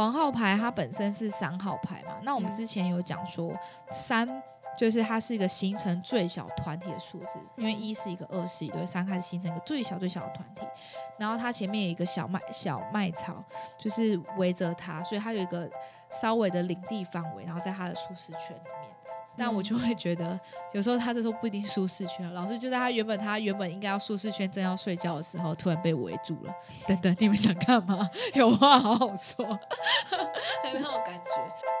黄号牌它本身是三号牌嘛，那我们之前有讲说三就是它是一个形成最小团体的数字，因为一是一个二是一对，三开始形成一个最小最小的团体，然后它前面有一个小麦小麦草，就是围着它，所以它有一个稍微的领地范围，然后在它的舒适圈里面。但我就会觉得，有时候他这时候不一定舒适圈，老师就在他原本他原本应该要舒适圈，正要睡觉的时候，突然被围住了。等等，你们想干嘛？有话好好说，那种感觉。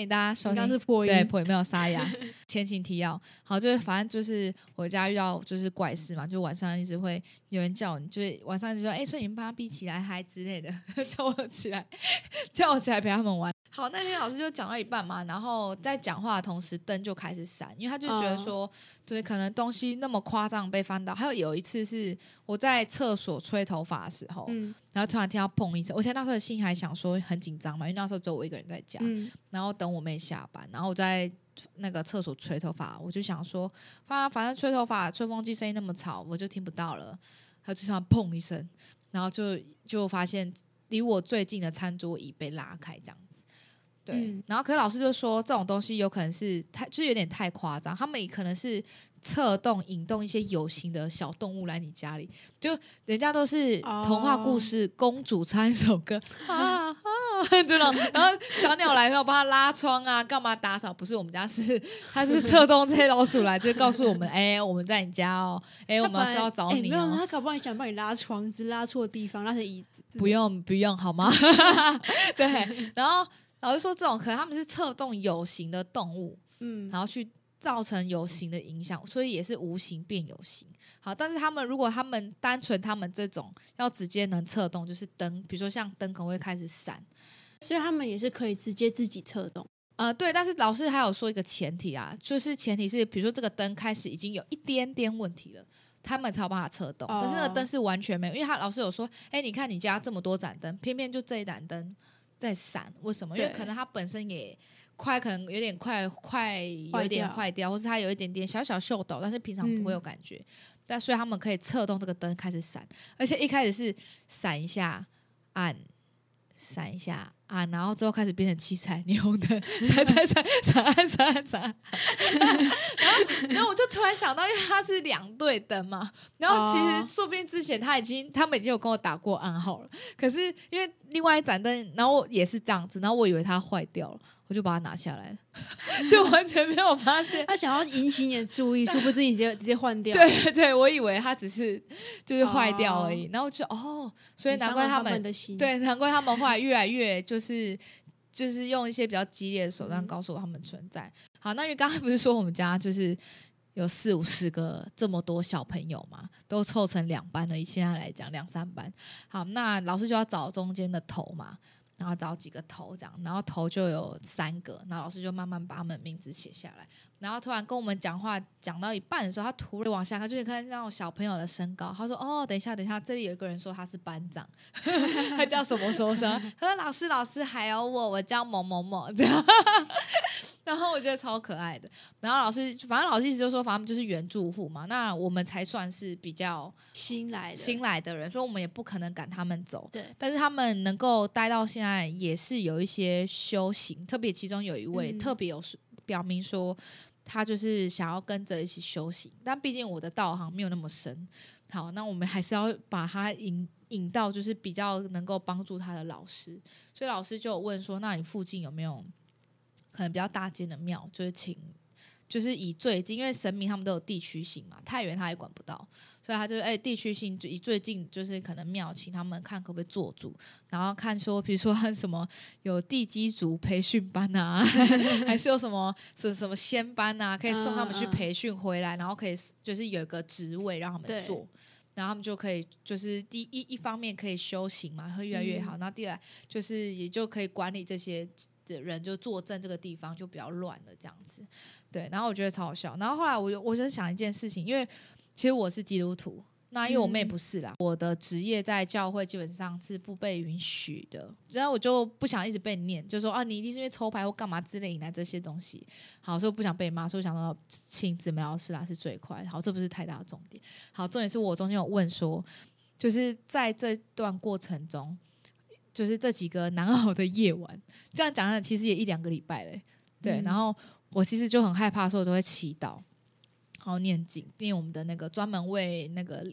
欢迎大家收听。是破音，对，破音没有沙哑。前情提要，好，就是反正就是我家遇到就是怪事嘛，就晚上一直会有人叫你，就是晚上就说，哎，所以你们把他逼起来嗨之类的，叫我起来，叫我起来陪他们玩。好，那天老师就讲到一半嘛，然后在讲话的同时灯就开始闪，因为他就觉得说，对，可能东西那么夸张被翻到。还有有一次是我在厕所吹头发的时候，然后突然听到砰一声，我现在那时候心还想说很紧张嘛，因为那时候只有我一个人在家，然后等我妹下班，然后我在那个厕所吹头发，我就想说，反反正吹头发吹风机声音那么吵，我就听不到了，他就像砰一声，然后就就发现离我最近的餐桌椅被拉开，这样子。对，然后可是老师就说这种东西有可能是太，就是有点太夸张。他们也可能是策动、引动一些有形的小动物来你家里，就人家都是童话故事，公主唱一首歌啊啊，对了，然后小鸟来没有帮他拉窗啊，干嘛打扫？不是我们家是，他是策动这些老鼠来，就告诉我们，哎，我们在你家哦，哎，我们是要找你哦。没有，他搞不好想帮你拉窗，只拉错地方，拉成椅子。不用不用，好吗？对，然后。老师说，这种可能他们是策动有形的动物，嗯，然后去造成有形的影响，所以也是无形变有形。好，但是他们如果他们单纯他们这种要直接能策动，就是灯，比如说像灯可能会开始闪，所以他们也是可以直接自己策动。呃，对，但是老师还有说一个前提啊，就是前提是，比如说这个灯开始已经有一点点问题了，他们才有办法策动。但是那个灯是完全没有，因为他老师有说，哎，你看你家这么多盏灯，偏偏就这一盏灯。在闪，为什么？因为可能它本身也快，可能有点快，快有点坏掉，或是它有一点点小小锈抖，但是平常不会有感觉。但所以他们可以策动这个灯开始闪，而且一开始是闪一下暗，闪一下啊，然后之后开始变成七彩霓虹灯，闪闪闪闪闪闪。然后，然后我就突然想到，因为它是两对灯嘛，然后其实说不定之前他已经他们已经有跟我打过暗号了，可是因为。另外一盏灯，然后也是这样子，然后我以为它坏掉了，我就把它拿下来了，就完全没有发现。他想要引起你的注意，殊不知你直接直接换掉。对 对，我以为它只是就是坏掉而已，然后就哦，所以难怪他们对，难怪他们后来越来越就是就是用一些比较激烈的手段告诉我他们存在。好，那因为刚刚不是说我们家就是。有四五十个这么多小朋友嘛，都凑成两班了。以现在来讲，两三班。好，那老师就要找中间的头嘛，然后找几个头这样，然后头就有三个，然后老师就慢慢把他们名字写下来。然后突然跟我们讲话讲到一半的时候，他突然往下看，就是看那种小朋友的身高。他说：“哦，等一下，等一下，这里有一个人说他是班长，他叫什么什么什么？他说老师，老师还有我，我叫某某某这样。”然后我觉得超可爱的。然后老师，反正老师意思就是说，反正就是原住户嘛。那我们才算是比较新来的新来的人，所以我们也不可能赶他们走。对。但是他们能够待到现在，也是有一些修行。特别其中有一位特别有表明说，他就是想要跟着一起修行。但毕竟我的道行没有那么深。好，那我们还是要把他引引到就是比较能够帮助他的老师。所以老师就问说：“那你附近有没有？”可能比较大间的庙，就是请，就是以最近，因为神明他们都有地区性嘛，太远他也管不到，所以他就哎地区性就以最近就是可能庙，请他们看可不可以做主，然后看说，比如说什么有地基组培训班啊，还是有什么什什么仙班啊，可以送他们去培训回来，然后可以就是有一个职位让他们做，然后他们就可以就是第一一方面可以修行嘛，会越来越好，然后第二就是也就可以管理这些。的人就坐镇这个地方就比较乱了，这样子，对。然后我觉得超好笑。然后后来我就我就想一件事情，因为其实我是基督徒，那因为我妹嗯不是啦，我的职业在教会基本上是不被允许的，然后我就不想一直被念，就说啊你一定是因为抽牌或干嘛之类引来这些东西。好，所以我不想被骂，所以我想说请姊妹老师啦是最快。好，这不是太大的重点。好，重点是我中间有问说，就是在这段过程中，就是这几个难熬的夜晚，这样讲讲其实也一两个礼拜嘞。对，嗯然后我其实就很害怕，所以我都会祈祷，然后念经，念我们的那个专门为那个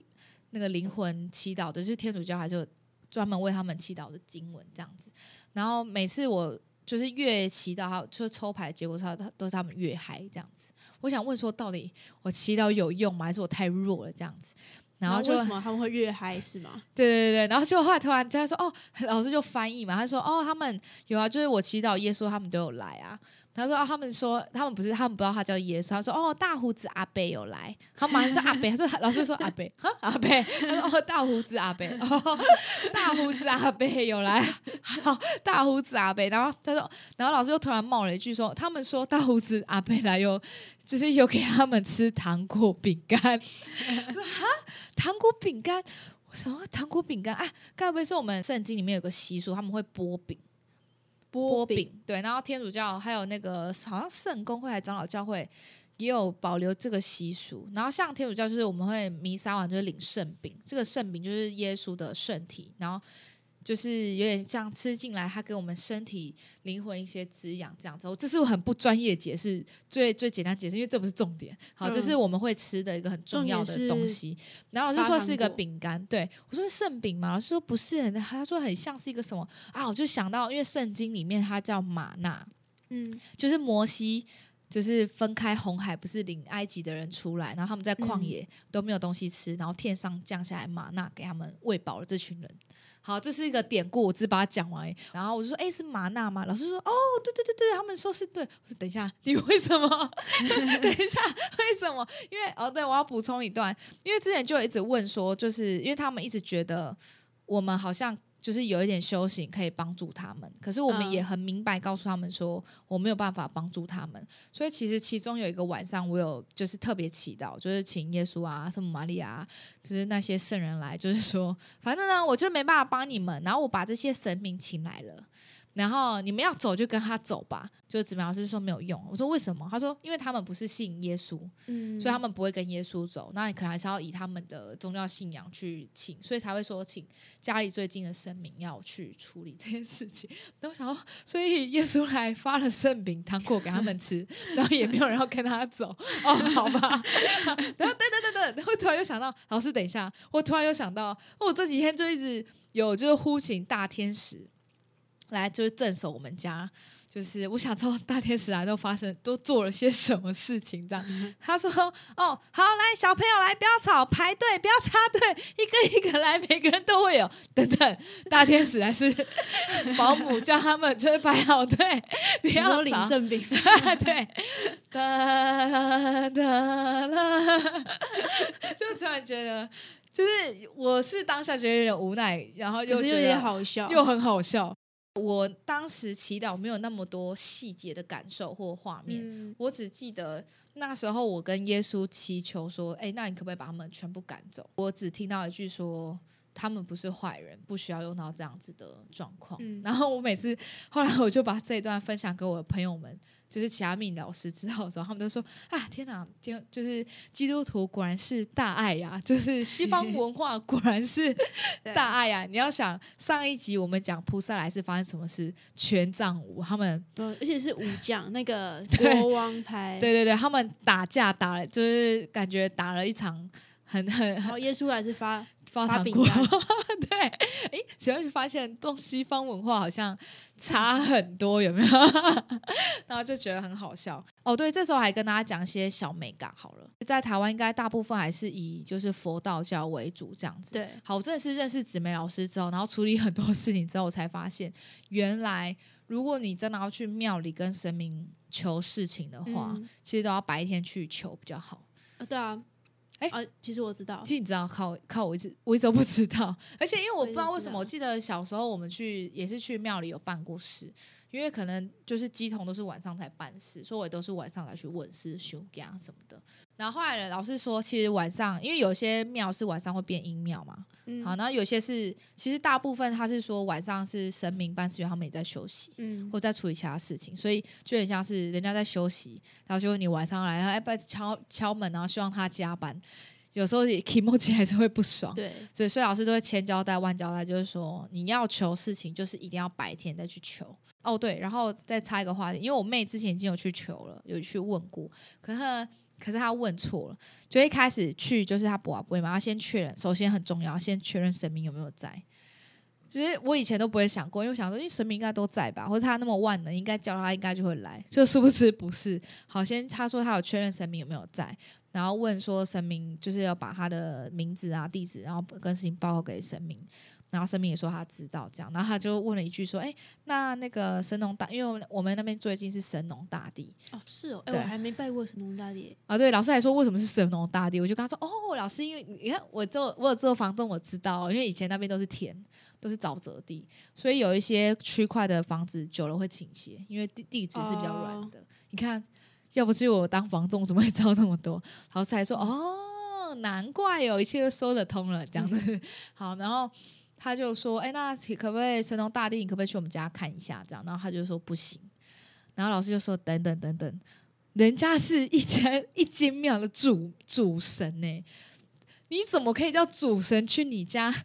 那个灵魂祈祷的，就是天主教还是专门为他们祈祷的经文这样子。然后每次我就是越祈祷，他就是抽牌结果，他他都是他们越嗨这样子。我想问说，到底我祈祷有用吗？还是我太弱了这样子？然后就为什么他们会越嗨是吗？对对对，然后就后来突然就他说哦，老师就翻译嘛，他说哦，他们有啊，就是我祈祷耶稣，他们都有来啊。他说啊，他们说他们不是，他们不知道他叫耶稣。他说哦，大胡子阿贝有来，他马上说 阿贝，他说老师说阿贝，哈 阿贝，他说哦，大胡子阿贝，哦，大胡子阿贝 有来，好，大胡子阿贝。然后他说，然后老师又突然冒了一句说，他们说大胡子阿贝来有，就是有给他们吃糖果饼干。我说哈，糖果饼干。我什么糖果饼干？啊，该不会是我们圣经里面有个习俗，他们会剥饼？波饼，对，然后天主教还有那个好像圣公会还长老教会也有保留这个习俗。然后像天主教就是我们会弥撒完就会领圣饼，这个圣饼就是耶稣的圣体，然后就是有点像吃进来，它给我们身体灵魂一些滋养这样子。这是我很不专业解释，最最简单解释，因为这不是重点。好，这是嗯我们会吃的一个很重要的东西。然后老师说是一个饼干，对我说是圣饼嘛，老师说不是，他说很像是一个什么啊？我就想到，因为圣经里面它叫玛纳，嗯，就是摩西。就是分开红海，不是领埃及的人出来，然后他们在旷嗯野都没有东西吃，然后天上降下来玛纳给他们喂饱了这群人。好，这是一个典故，我只把它讲完。然后我就说：“哎、是玛纳吗？”老师说：“哦，对对对对，他们说是对。”我说：“等一下，你为什么？等一下，为什么？因为哦，对，我要补充一段，因为之前就一直问说，就是因为他们一直觉得我们好像就是有一点修行可以帮助他们，可是我们嗯也很明白告诉他们说，我没有办法帮助他们。所以其实其中有一个晚上，我有就是特别祈祷，就是请耶稣啊、圣母玛利亚啊，就是那些圣人来，就是说，反正呢，我就没办法帮你们，然后我把这些神明请来了。然后你们要走就跟他走吧，就子明老师说没有用。我说为什么？他说因为他们不是信耶稣，嗯，所以他们不会跟耶稣走。那你可能还是要以他们的宗教信仰去请，所以才会说请家里最近的神明要去处理这件事情。然 后我想说，所以耶稣来发了圣饼糖果给他们吃，然后也没有人要跟他走。哦，好吧。然后等等等等，然后突然又想到，老师等一下，我突然又想到，我这几天就一直有就是呼请大天使来就是镇守我们家。就是我想知道大天使来都发生都做了些什么事情，这样。他说：“哦，好，来小朋友来，不要吵，排队，不要插队，一个一个来，每个人都会有。等等，大天使还是保姆叫他们就是排好队，不要说领吵。圣饼，对，哒哒啦，就突然觉得，就是我是当下觉得有点无奈，然后又觉得好笑，又很好笑。我当时祈祷没有那么多细节的感受或画面，嗯我只记得那时候我跟耶稣祈求说：“哎、那你可不可以把他们全部赶走？”我只听到一句说：“他们不是坏人，不需要用到这样子的状况。嗯 然后我每次后来我就把这一段分享给我的朋友们，就是其他命理老师知道的时候，他们都说：“啊，天哪，天，就是基督徒果然是大爱呀、就是西方 文化果然是大爱呀、你要想上一集我们讲菩萨来是发生什么事，全藏舞他们对，而且是武将那个 对国王牌，对对对，他们打架打了，就是感觉打了一场很很很然后耶稣还是发发糖果。干，对，哎，主要是发现东西方文化好像差很多，有没有？然后就觉得很好笑。哦，对，这时候还跟大家讲一些小美感好了。在台湾应该大部分还是以就是佛道教为主这样子。对，好，我真的是认识紫梅老师之后，然后处理很多事情之后，我才发现，原来如果你真的要去庙里跟神明求事情的话，嗯其实都要白天去求比较好。啊对啊，哎啊，其实我知道。其，实你知道，靠靠我一直我一直都不知道，而且因为我我不知道为什么，我记得小时候我们去也是去庙里有办过事，因为可能就是鸡童都是晚上才办事，所以我也都是晚上才去问事、休假什么的。然后后来呢，老师说，其实晚上因为有些庙是晚上会变阴庙嘛，嗯好，然后有些是其实大部分他是说晚上是神明办事员他们也在休息。嗯或在处理其他事情，所以就很像是人家在休息，然后就你晚上来，哎，不敲敲门，然后希望他加班，有时候也 o j i 还是会不爽，对，所以所以老师都会千交代万交代，就是说你要求事情，就是一定要白天再去求。哦，对，然后再插一个话题，因为我妹之前已经有去求了，有去问过，可是可是她问错了，就一开始去就是她不啊不会嘛，要先确认，首先很重要，先确认神明有没有在。其实我以前都不会想过，因为想说，因为神明应该都在吧，或者他那么万能，应该叫他应该就会来，就殊不知不是。好，先他说他有确认神明有没有在，然后问说神明就是要把他的名字啊、地址，然后跟事情报告给神明。然后神明也说他知道这样，然后他就问了一句说：“哎，那那个神农大，因为我们那边最近是神农大帝哦是哦，哎对我还没拜过神农大帝，啊，对，老师还说为什么是神农大帝，我就跟他说：哦，老师，因为你看我做我有做房仲，我知道，因为以前那边都是田，都是沼泽地，所以有一些区块的房子久了会倾斜，因为地地质是比较软的。你看，要不是我当房仲，怎么会知道那么多？老师还说：哦，难怪哦一切都说得通了，这样子。好，然后。他就说：“哎、那可不可以神农大帝？你可不可以去我们家看一下？”这样，然后他就说不行。然后老师就说：“等等等等，人家是一间 一间庙的主主神呢、你怎么可以叫主神去你家？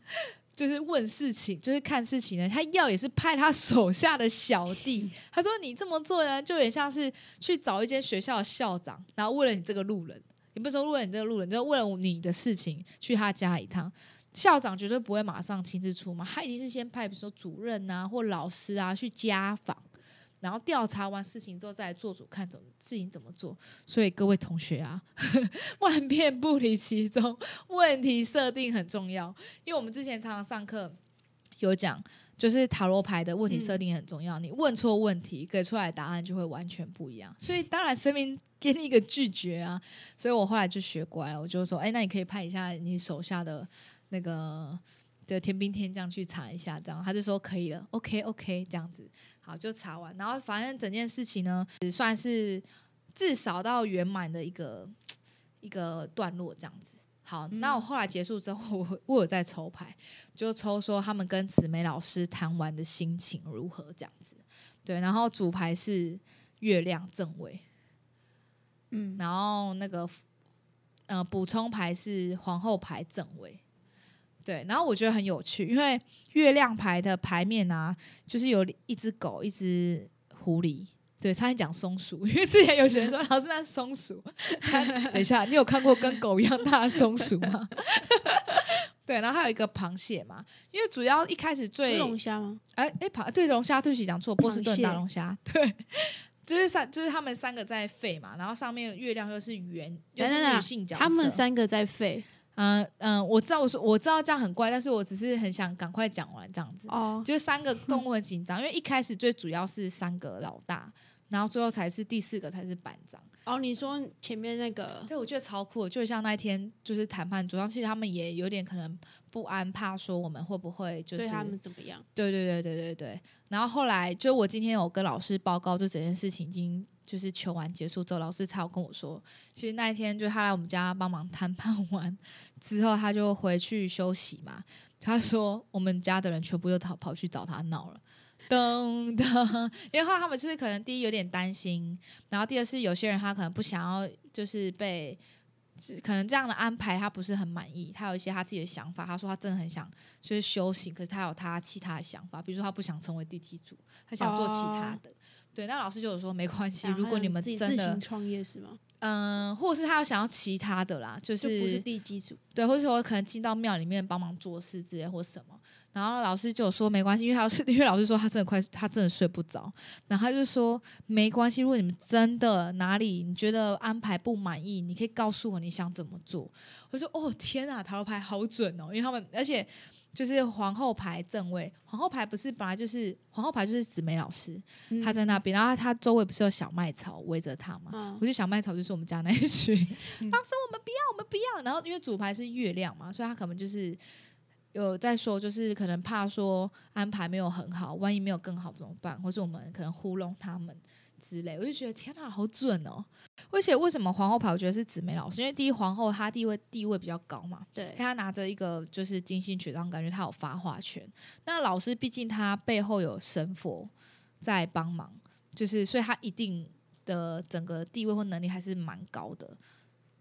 就是问事情，就是看事情呢？他要也是派他手下的小弟。他说你这么做呢，就有点像是去找一间学校的校长，然后为了你这个路人，也不是说为了你这个路人，就是为了你的事情去他家一趟。校长绝对不会马上亲自出马，他一定是先派比如说主任啊或老师啊去家访，然后调查完事情之后再做主看怎么事情怎么做。所以各位同学啊，万变不离其宗，问题设定很重要。因为我们之前常常上课有讲，就是塔罗牌的问题设定很重要。你问错问题，给出来的答案就会完全不一样。所以当然生命 给你一个拒绝啊。所以我后来就学乖了，我就说，哎，那你可以派一下你手下的。那个的天兵天将去查一下，这样他就说可以了，OK OK，这样子好就查完，然后反正整件事情呢，算是至少到圆满的一个一个段落这样子。好，那我后来结束之后，我我有在抽牌，就抽说他们跟紫梅老师谈完的心情如何这样子。对，然后主牌是月亮正位，嗯，然后那个呃补充牌是皇后牌正位。对，然后我觉得很有趣，因为月亮牌的牌面啊，就是有一只狗，一只狐狸。对，差点讲松鼠，因为之前有学生说老师那是松鼠。等一下，你有看过跟狗一样大的松鼠吗？对，然后还有一个螃蟹嘛，因为主要一开始最龙虾吗？哎哎螃对龙虾，对不起讲错，波士顿大龙虾，对，就是三就是他们三个在吠嘛，然后上面月亮又是圆，又是女性角色，他们三个在吠嗯嗯，我知道，我说我知道这样很怪，但是我只是很想赶快讲完这样子。哦，就是三个动 物很紧张，因为一开始最主要是三个老大，然后最后才是第四个才是班长。哦，你说前面那个对，我觉得超酷，就像那一天就是谈判桌上，其实他们也有点可能不安，怕说我们会不会就是对他们怎么样？对对对对对对。然后后来就我今天有跟老师报告，就整件事情已经就是求完结束之后，老师才有跟我说，其实那一天就他来我们家帮忙谈判完之后，他就回去休息嘛。他说我们家的人全部又跑跑去找他闹了。噔噔，因为后来他们就是可能第一有点担心，然后第二是有些人他可能不想要就是被。可能这样的安排他不是很满意，他有一些他自己的想法。他说他真的很想就是修行，可是他有他其他的想法，比如说他不想成为地基主，他想做其他的。对，那老师就有说没关系，如果你们自己真的自行创业是吗？嗯，或者是他有想要其他的啦，就就是不是地基组对，或者说可能进到庙里面帮忙做事之类或什么。然后老师就有说没关系，因为他是 因为老师说他真的快，他真的睡不着。然后他就说没关系，如果你们真的哪里你觉得安排不满意，你可以告诉我你想怎么做。我说哦天啊，塔罗牌好准哦，因为他们而且就是皇后牌正位，皇后牌不是本来就是皇后牌就是紫梅老师，嗯他在那边，然后她周围不是有小麦草围着她嘛？嗯我觉得小麦草就是我们家那一群，当时我们不要，我们不要。然后因为主牌是月亮嘛，所以他可能就是有在说，就是可能怕说安排没有很好，万一没有更好怎么办？或是我们可能糊弄他们之类，我就觉得天哪，好准哦！而且为什么皇后牌我觉得是紫梅老师？因为第一皇后她地位地位比较高嘛，对，她拿着一个就是金星权杖，感觉她有发话权。那老师毕竟他背后有神佛在帮忙，就是所以他一定的整个地位或能力还是蛮高的。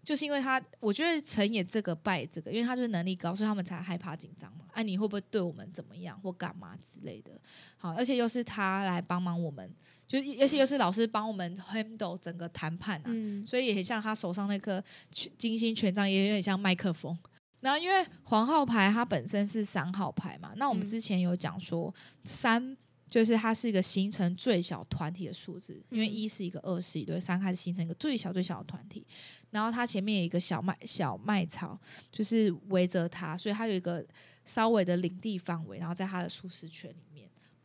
就是因为他，我觉得成也这个败这个，因为他就是能力高，所以他们才害怕紧张嘛。哎、你会不会对我们怎么样或干嘛之类的？好，而且又是他来帮忙我们，就而且又是老师帮我们 handle 整个谈判啊，嗯，所以也很像他手上那颗全金星权杖，也有点像麦克风。然后因为黄号牌它本身是三号牌嘛，那我们嗯之前有讲说三。就是它是一个形成最小团体的数字，因为嗯一是一个，二是一对，三开始形成一个最小最小的团体。然后它前面有一个小麦小麦草，就是围着它，所以它有一个稍微的领地范围，然后在它的舒适圈里面。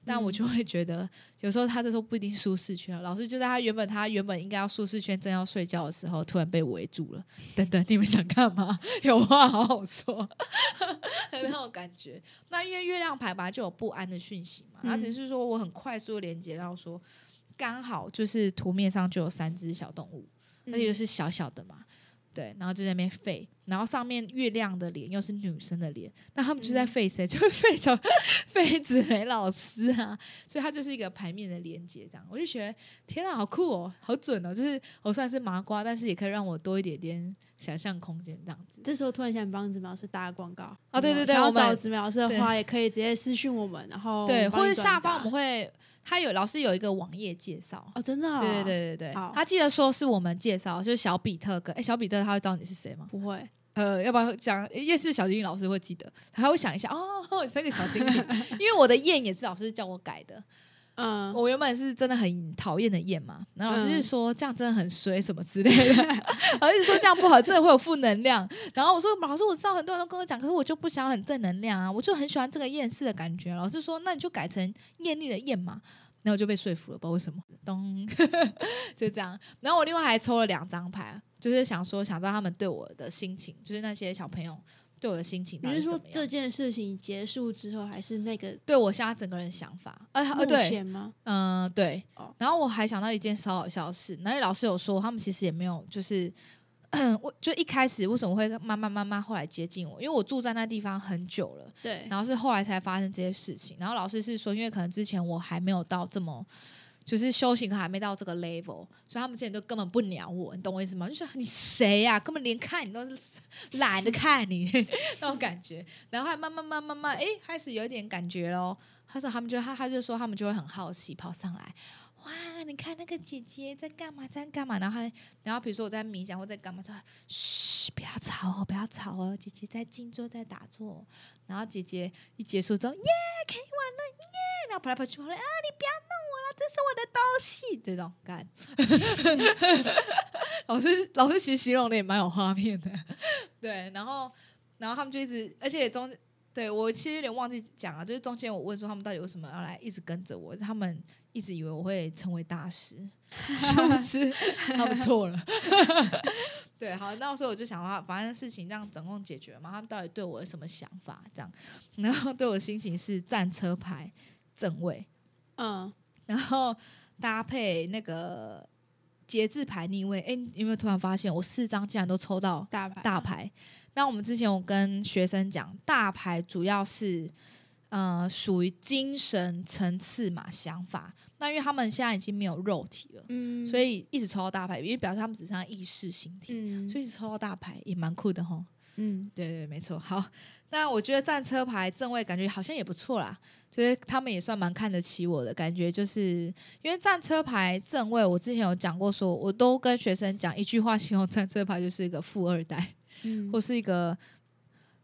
但我嗯就会觉得，有时候他这时候不一定舒适圈了。老师就在他原本他原本应该要舒适圈，正要睡觉的时候，突然被围住了。等等，你们想干嘛？有话好好说，那种感觉。那因为月亮牌本来就有不安的讯息嘛，他只是说我很快速的连接到说，刚好就是图面上就有三只小动物，而且又是小小的嘛。对，然后就在那边废，然后上面月亮的脸又是女生的脸，那他们就在废谁？就会废小废子梅老师啊，所以他就是一个牌面的连接，这样我就觉得天啊，好酷哦，好准哦！就是我算是麻瓜，但是也可以让我多一点点想象空间，这样子。这时候突然想帮子苗老师打个广告哦对对对想要我们找子苗老师的对。话，也可以直接私讯我们，然后对，或者下方我们会，他有老师有一个网页介绍。哦，真的、哦，对对对对。对，他记得说是我们介绍，就是小比特跟哎，小比特他会知道你是谁吗？不会，呃，要不要讲夜市小精灵老师会记得，他会想一下哦，那个小精灵，因为我的燕也是老师叫我改的，嗯，我原本是真的很讨厌的厌嘛，然后老师就嗯说这样真的很衰什么之类的，老师就说这样不好，真的会有负能量。然后我说老师我知道很多人都跟我讲，可是我就不想很正能量啊，我就很喜欢这个厌世的感觉。老师说那你就改成艳丽的艳嘛。然后我就被说服了，不知道为什么，咚，就这样。然后我另外还抽了两张牌，就是想说想知道他们对我的心情，就是那些小朋友对我的心情你是说这件事情结束之后，还是那个对我现在整个人想法，呃目前吗？嗯，对哦。然后我还想到一件稍好笑的事，那位老师有说，他们其实也没有，就是 我就一开始为什么会慢慢慢慢后来接近我，因为我住在那地方很久了，对，然后是后来才发生这些事情。然后老师是说，因为可能之前我还没有到这么。就是修行还没到这个 level，所以他们之前都根本不鸟我，你懂我意思吗？就说你谁呀、根本连看你都是懒得看你 那种感觉。然后还慢慢慢慢慢，哎，开始有一点感觉喽。他说他们就他他就说他们就会很好奇跑上来，哇，你看那个姐姐在干嘛，在干嘛？然后还然后比如说我在冥想或在干嘛，说嘘，不要吵哦，不要吵哦，姐姐在静坐在打坐。然后姐姐一结束之后，耶，可以玩了，耶，然后跑来跑去，跑来啊，你不要弄我了，这是我的东西，这种干。老师老师其实形容的也蛮有画面的，对，然后然后他们就一直，而且中对我其实有点忘记讲了，就是中间我问说他们到底为什么要来一直跟着我，他们一直以为我会成为大师，殊不知他们错了。对，好，那时候我就想到，反正事情这样总共解决了嘛，他们到底对我有什么想法？这样，然后对我的心情是战车牌正位，嗯，然后搭配那个节制牌逆位。哎，你有没有突然发现我四张竟然都抽到大牌大牌？那我们之前我跟学生讲，大牌主要是呃属于精神层次嘛想法。那因为他们现在已经没有肉体了，嗯，所以一直抽到大牌，因为表示他们只剩下意识形体，嗯，所以一直抽到大牌也蛮酷的吼。嗯，对对，没错。好，那我觉得战车牌正位感觉好像也不错啦，就是他们也算蛮看得起我的感觉，就是因为战车牌正位，我之前有讲过说，我都跟学生讲一句话形容战车牌就是一个富二代，嗯或是一个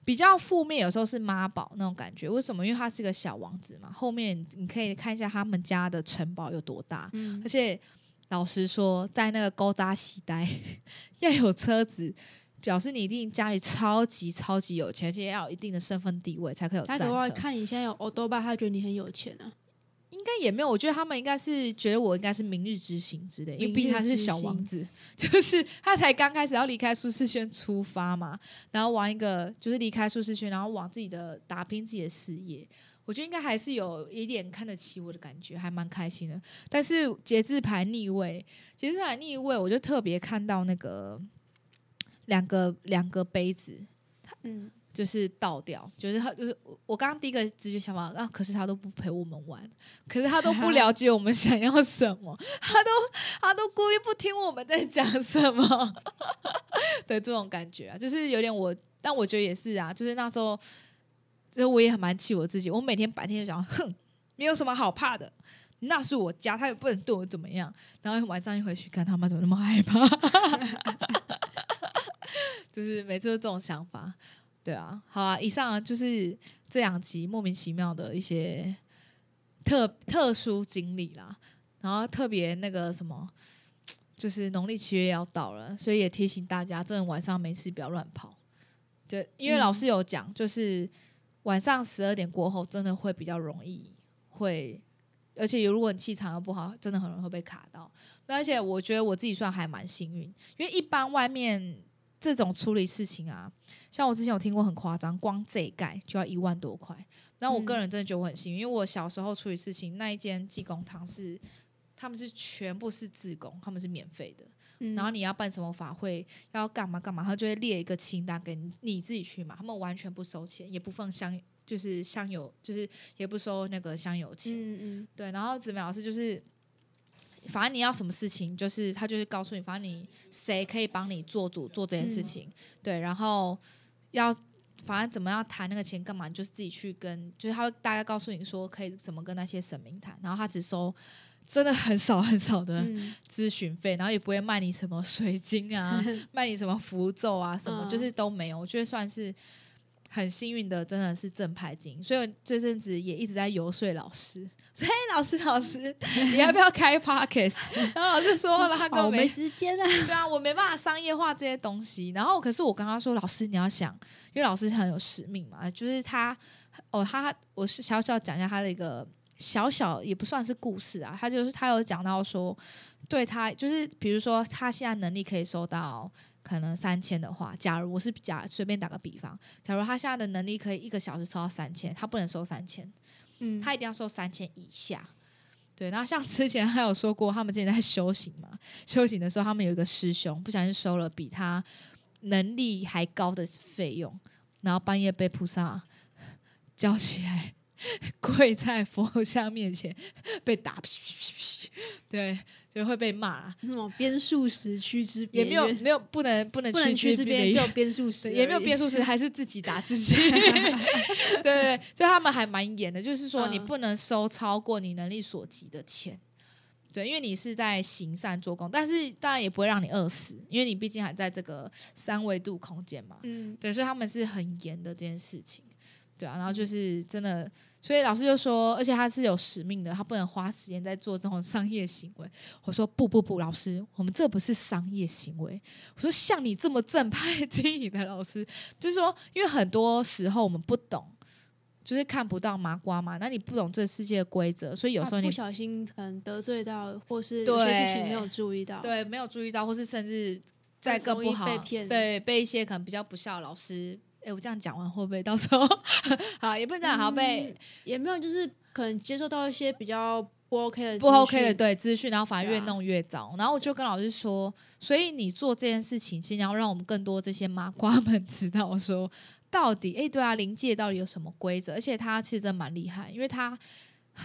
比较负面，有时候是妈宝那种感觉。为什么？因为他是个小王子嘛，后面你可以看一下他们家的城堡有多大，嗯而且老实说，在那个勾扎西呆 要有车子，表示你一定家里超级超级有钱，而且要有一定的身份地位才可以有他战车。的话看你现在有欧多巴，他觉得你很有钱啊。应该也没有，我觉得他们应该是觉得我应该是明日之星之类，因为毕竟他是小王子，就是他才刚开始要离开舒适圈出发嘛，然后玩一个就是离开舒适圈，然后往自己的打拼自己的事业。我觉得应该还是有一点看得起我的感觉，还蛮开心的。但是节制牌逆位，节制牌逆位，我就特别看到那个两个两个杯子，嗯，就是倒掉，就是他就是我我刚刚第一个直觉想法啊，可是他都不陪我们玩，可是他都不了解我们想要什么，他都他都故意不听我们在讲什么 的这种感觉啊，就是有点我，但我觉得也是啊，就是那时候。所以我也很蛮气我自己，我每天白天就想，哼，没有什么好怕的，那是我家，他也不能对我怎么样。然后晚上一回去看他妈怎么那么害怕，就是每次都这种想法。对啊，好啊，以上就是这两集莫名其妙的一些特特殊经历啦。然后特别那个什么，就是农历七月要到了，所以也提醒大家，真的晚上没事不要乱跑。对，因为老师有讲，就是。晚上十二点过后，真的会比较容易会，而且如果你气场又不好，真的很容易会被卡到。那而且我觉得我自己算还蛮幸运，因为一般外面这种处理事情啊，像我之前有听过很夸张，光这一盖就要一万多块。那我个人真的觉得我很幸运，因为我小时候处理事情那一间济公堂是他们是全部是自工，他们是免费的。然后你要办什么法会，要干嘛干嘛，他就会列一个清单给你，你自己去嘛。他们完全不收钱，也不放香，就是香油，就是也不收那个香油钱。嗯嗯。对，然后子美老师就是，反正你要什么事情，就是他就是告诉你，反正你谁可以帮你做主做这件事情。对，然后要反正怎么样谈那个钱干嘛，就是自己去跟，就是他会大概告诉你说可以怎么跟那些神明谈，然后他只收。真的很少很少的咨询费，然后也不会卖你什么水晶啊，卖你什么符咒啊，什么就是都没有。我觉得算是很幸运的，真的是正牌金。所以这阵子也一直在游说老师，所以老师老师，你要不要开 pockets？然后老师说了，他跟我没时间啊。对啊，我没办法商业化这些东西。然后可是我跟他说，老师你要想，因为老师很有使命嘛，就是他哦，他我是小小讲一下他的一个。小小也不算是故事啊，他就是他有讲到说，对他就是比如说他现在能力可以收到可能三千的话，假如我是假随便打个比方，假如他现在的能力可以一个小时收到三千，他不能收三千，嗯，他一定要收三千以下。对，然后像之前他有说过，他们之前在修行嘛，修行的时候他们有一个师兄不小心收了比他能力还高的费用，然后半夜被菩萨叫起来。跪在佛像面前 被打，对，就会被骂。那种边数时区之，也没有没有不能不能不能驱之边，只有边数时，也没有边数时，还是自己打自己。对对，就他们还蛮严的，就是说你不能收超过你能力所及的钱。对，因为你是在行善做工，但是当然也不会让你饿死，因为你毕竟还在这个三维度空间嘛。嗯，对，所以他们是很严的这件事情。对啊，然后就是真的。所以老师就说，而且他是有使命的，他不能花时间在做这种商业行为。我说不不不，老师，我们这不是商业行为。我说像你这么正派经营的老师，就是说，因为很多时候我们不懂，就是看不到麻瓜嘛，那你不懂这世界的规则，所以有时候你不小心可能得罪到，或是有些事情没有注意到，对，没有注意到，或是甚至在更不好，被骗，对，被一些可能比较不孝的老师。哎，我这样讲完会不会到时候好？也不能讲好被，也没有，就是可能接受到一些比较不 OK 的不 OK 的对资讯，然后反而越弄越糟。然后我就跟老师说，所以你做这件事情，其实要让我们更多这些麻瓜们 知道，说到底，哎，对啊，临界到底有什么规则？而且他其实真蛮厉害，因为他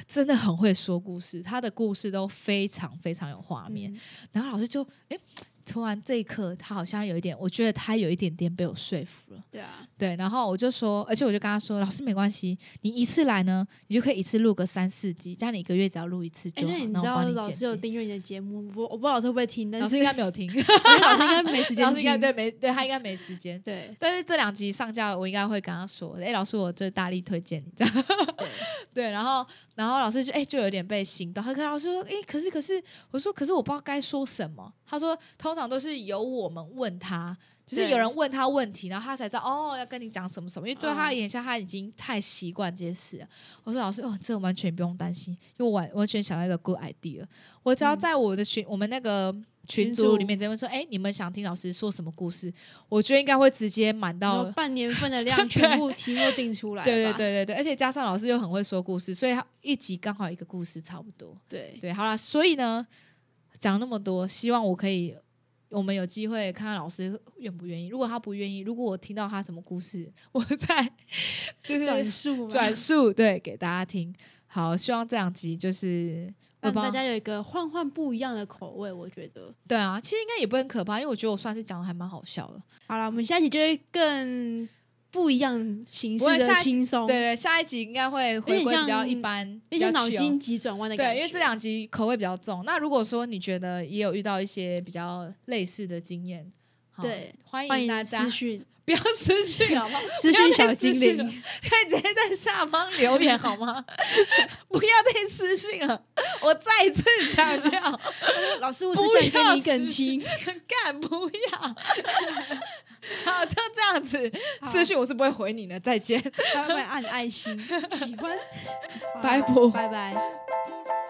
真的很会说故事，他的故事都非常非常有画面。然后老师就哎。突然这一刻，他好像有一点，我觉得他有一点点被我说服了。对啊，对，然后我就说，而且我就跟他说，老师没关系，你一次来呢，你就可以一次录个三四集，这样你一个月只要录一次就好。你知道老师有订阅你的节目，我我不知道老师会不会听，但是应该没有听，老师应该没时间 老师应该，对，没对他应该没时间。对，但是这两集上架，我应该会跟他说，哎，老师，我这大力推荐你这样。对，然后然后老师就哎，就有点被心动，他跟老师说，哎，可是可是，我说可是我不知道该说什么。他说通常都是由我们问他，就是有人问他问题，然后他才知道哦要跟你讲什么什么，因为对他嗯而言，像他已经太习惯这些事了。我说老师，哦，这个完全不用担心，因为我完完全想到一个 good idea，我只要嗯在我的群，我们那个。群群组组里面直接问说：“哎、你们想听老师说什么故事？”我觉得应该会直接满到半年份的量 全部题目定出来对对对对对，而且加上老师又很会说故事，所以他一集刚好一个故事差不多。对对，好了，所以呢，讲那么多，希望我可以，我们有机会看看老师愿不愿意。如果他不愿意，如果我听到他什么故事，我再 就是转述嘛转述对给大家听。好，希望这两集就是让大家有一个换换不一样的口味，我觉得。对啊，其实应该也不很可怕，因为我觉得我算是讲的还蛮好笑的。好了，我们下一集就会更不一样形式的轻松，对，对，下一集应该会回归比较一般，比较脑筋急转弯的感对，觉。因为这两集口味比较重。那如果说你觉得也有遇到一些比较类似的经验，好对，欢欢迎迎大家私讯不要私信好吗？私信小精灵，可以 直接在下方留言好吗？不要再私信了，我再次强调，老师，我不只想跟你更亲。干不要。好，就这样子，私信我是不会回你的，再见。他会按爱心，喜欢，好拜拜拜拜。